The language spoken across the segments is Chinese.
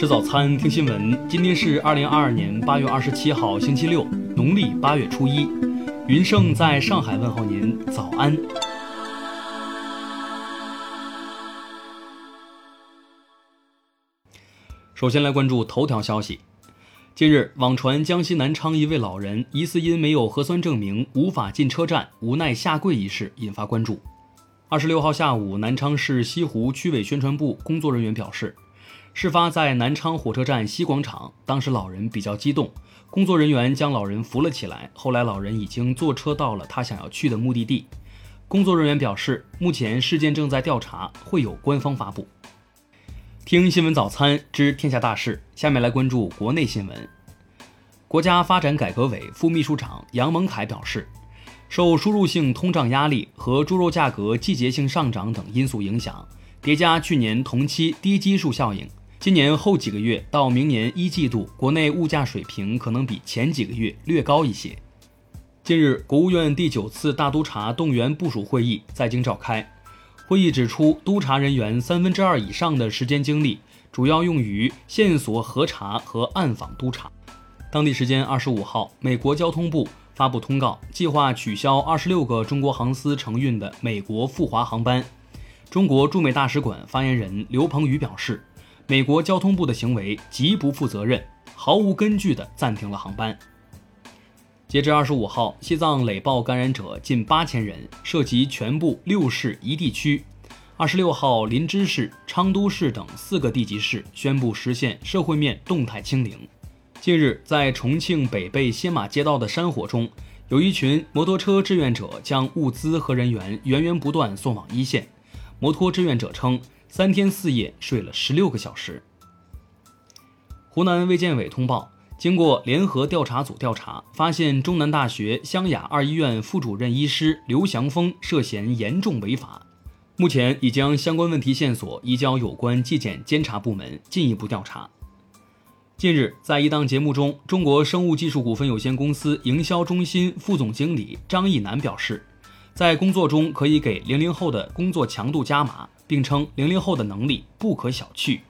吃早餐，听新闻。今天是二零二二年八月二十七号，星期六，农历八月初一。云盛在上海问候您，早安。首先来关注头条消息。近日，网传江西南昌一位老人疑似因没有核酸证明无法进车站，无奈下跪一事引发关注。二十六号下午，南昌市西湖区委宣传部工作人员表示，事发在南昌火车站西广场，当时老人比较激动，工作人员将老人扶了起来。后来老人已经坐车到了他想要去的目的地。工作人员表示，目前事件正在调查，会有官方发布。听新闻早餐知天下大事，下面来关注国内新闻。国家发展改革委副秘书长杨蒙凯表示。受输入性通胀压力和猪肉价格季节性上涨等因素影响，叠加去年同期低基数效应，今年后几个月到明年一季度，国内物价水平可能比前几个月略高一些。近日，国务院第九次大督查动员部署会议在京召开，会议指出，督查人员三分之二以上的时间精力主要用于线索核查和暗访督查。当地时间二十五号，美国交通部。发布通告，计划取消二十六个中国航司承运的美国赴华航班。中国驻美大使馆发言人刘鹏宇表示，美国交通部的行为极不负责任，毫无根据地暂停了航班。截至二十五号，西藏累报感染者近八千人，涉及全部六市一地区。二十六号，林芝市、昌都市等四个地级市宣布实现社会面动态清零。近日，在重庆北碚歇马街道的山火中，有一群摩托车志愿者将物资和人员源源不断送往一线。摩托志愿者称，三天四夜睡了十六个小时。湖南卫健委通报，经过联合调查组调查，发现中南大学湘雅二医院副主任医师刘祥峰涉嫌严重违法，目前已将相关问题线索移交有关纪检监察部门进一步调查。近日，在一档节目中，中国生物技术股份有限公司营销中心副总经理张义南表示，在工作中可以给零零后的工作强度加码，并称零零后的能力不可小觑。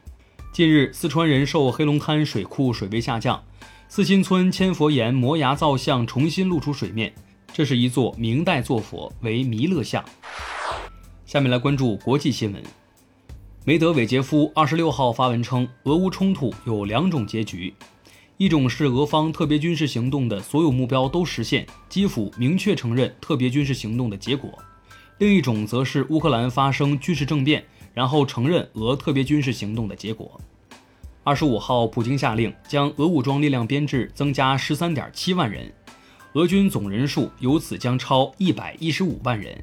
近日，四川仁寿黑龙滩水库水位下降，四新村千佛岩摩崖造像重新露出水面，这是一座明代坐佛，为弥勒像。下面来关注国际新闻。梅德韦杰夫二十六号发文称，俄乌冲突有两种结局，一种是俄方特别军事行动的所有目标都实现，基辅明确承认特别军事行动的结果；另一种则是乌克兰发生军事政变，然后承认俄特别军事行动的结果。二十五号，普京下令将俄武装力量编制增加十三点七万人，俄军总人数由此将超一百一十五万人。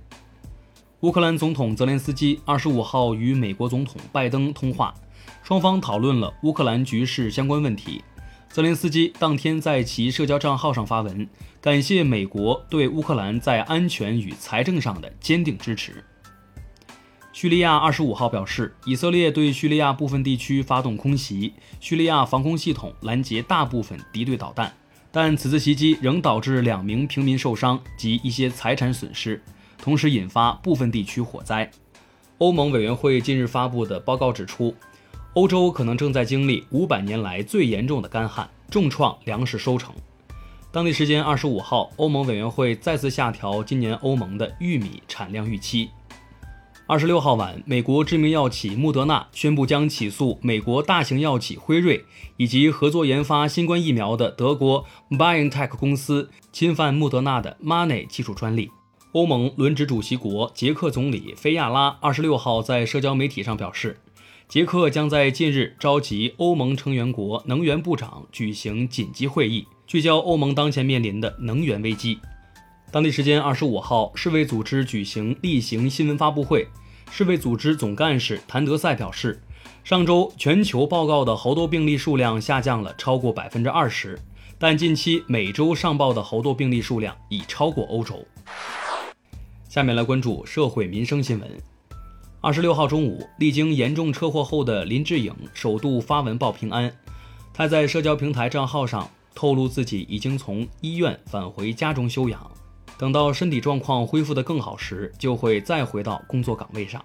乌克兰总统泽连斯基二十五号与美国总统拜登通话，双方讨论了乌克兰局势相关问题。泽连斯基当天在其社交账号上发文，感谢美国对乌克兰在安全与财政上的坚定支持。叙利亚二十五号表示，以色列对叙利亚部分地区发动空袭，叙利亚防空系统拦截大部分敌对导弹，但此次袭击仍导致两名平民受伤及一些财产损失。同时引发部分地区火灾。欧盟委员会近日发布的报告指出，欧洲可能正在经历五百年来最严重的干旱，重创粮食收成。当地时间二十五号，欧盟委员会再次下调今年欧盟的玉米产量预期。二十六号晚，美国知名药企莫德纳宣布将起诉美国大型药企辉瑞以及合作研发新冠疫苗的德国 BioNTech 公司侵犯莫德纳的 m o n e y 技术专利。欧盟轮值主席国捷克总理菲亚拉二十六号在社交媒体上表示，捷克将在近日召集欧盟成员国能源部长举行紧急会议，聚焦欧盟当前面临的能源危机。当地时间二十五号，世卫组织举行例行新闻发布会，世卫组织总干事谭德赛表示，上周全球报告的猴痘病例数量下降了超过百分之二十，但近期每周上报的猴痘病例数量已超过欧洲。下面来关注社会民生新闻。二十六号中午，历经严重车祸后的林志颖首度发文报平安。他在社交平台账号上透露，自己已经从医院返回家中休养，等到身体状况恢复得更好时，就会再回到工作岗位上。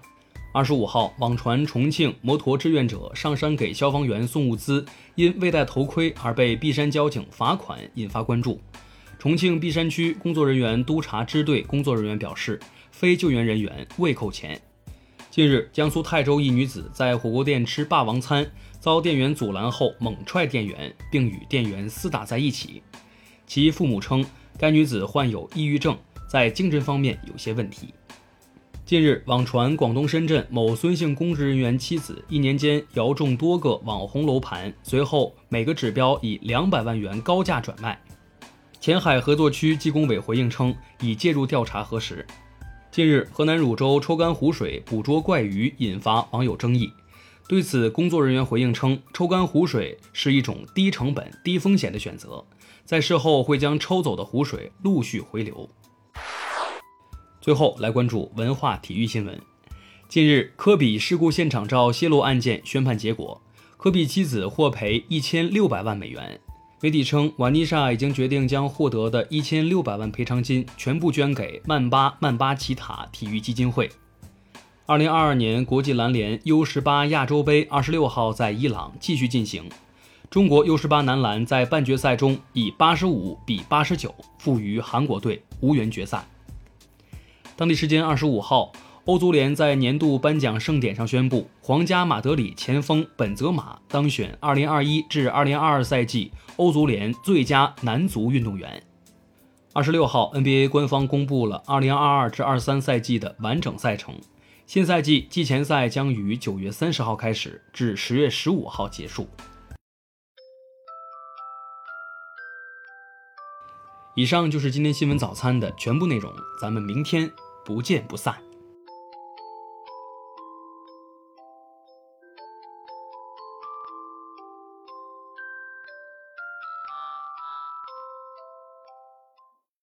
二十五号，网传重庆摩托志愿者上山给消防员送物资，因未戴头盔而被璧山交警罚款，引发关注。重庆璧山区工作人员督察支队工作人员表示，非救援人员未扣钱。近日，江苏泰州一女子在火锅店吃霸王餐，遭店员阻拦后猛踹店员，并与店员厮打在一起。其父母称，该女子患有抑郁症，在精神方面有些问题。近日，网传广东深圳某孙姓公职人员妻子一年间摇中多个网红楼盘，随后每个指标以两百万元高价转卖。前海合作区纪工委回应称，已介入调查核实。近日，河南汝州抽干湖水捕捉怪鱼引发网友争议，对此，工作人员回应称，抽干湖水是一种低成本、低风险的选择，在事后会将抽走的湖水陆续回流。最后来关注文化体育新闻。近日，科比事故现场照泄露案件宣判结果，科比妻子获赔一千六百万美元。媒体称，瓦妮莎已经决定将获得的一千六百万赔偿金全部捐给曼巴曼巴奇塔体育基金会。二零二二年国际篮联 U 十八亚洲杯二十六号在伊朗继续进行，中国 U 十八男篮在半决赛中以八十五比八十九负于韩国队，无缘决赛。当地时间二十五号，欧足联在年度颁奖盛典上宣布，皇家马德里前锋本泽马当选二零二一至二零二二赛季欧足联最佳男足运动员。二十六号，NBA 官方公布了二零二二至二三赛季的完整赛程，新赛季季前赛将于九月三十号开始，至十月十五号结束。以上就是今天新闻早餐的全部内容，咱们明天不见不散。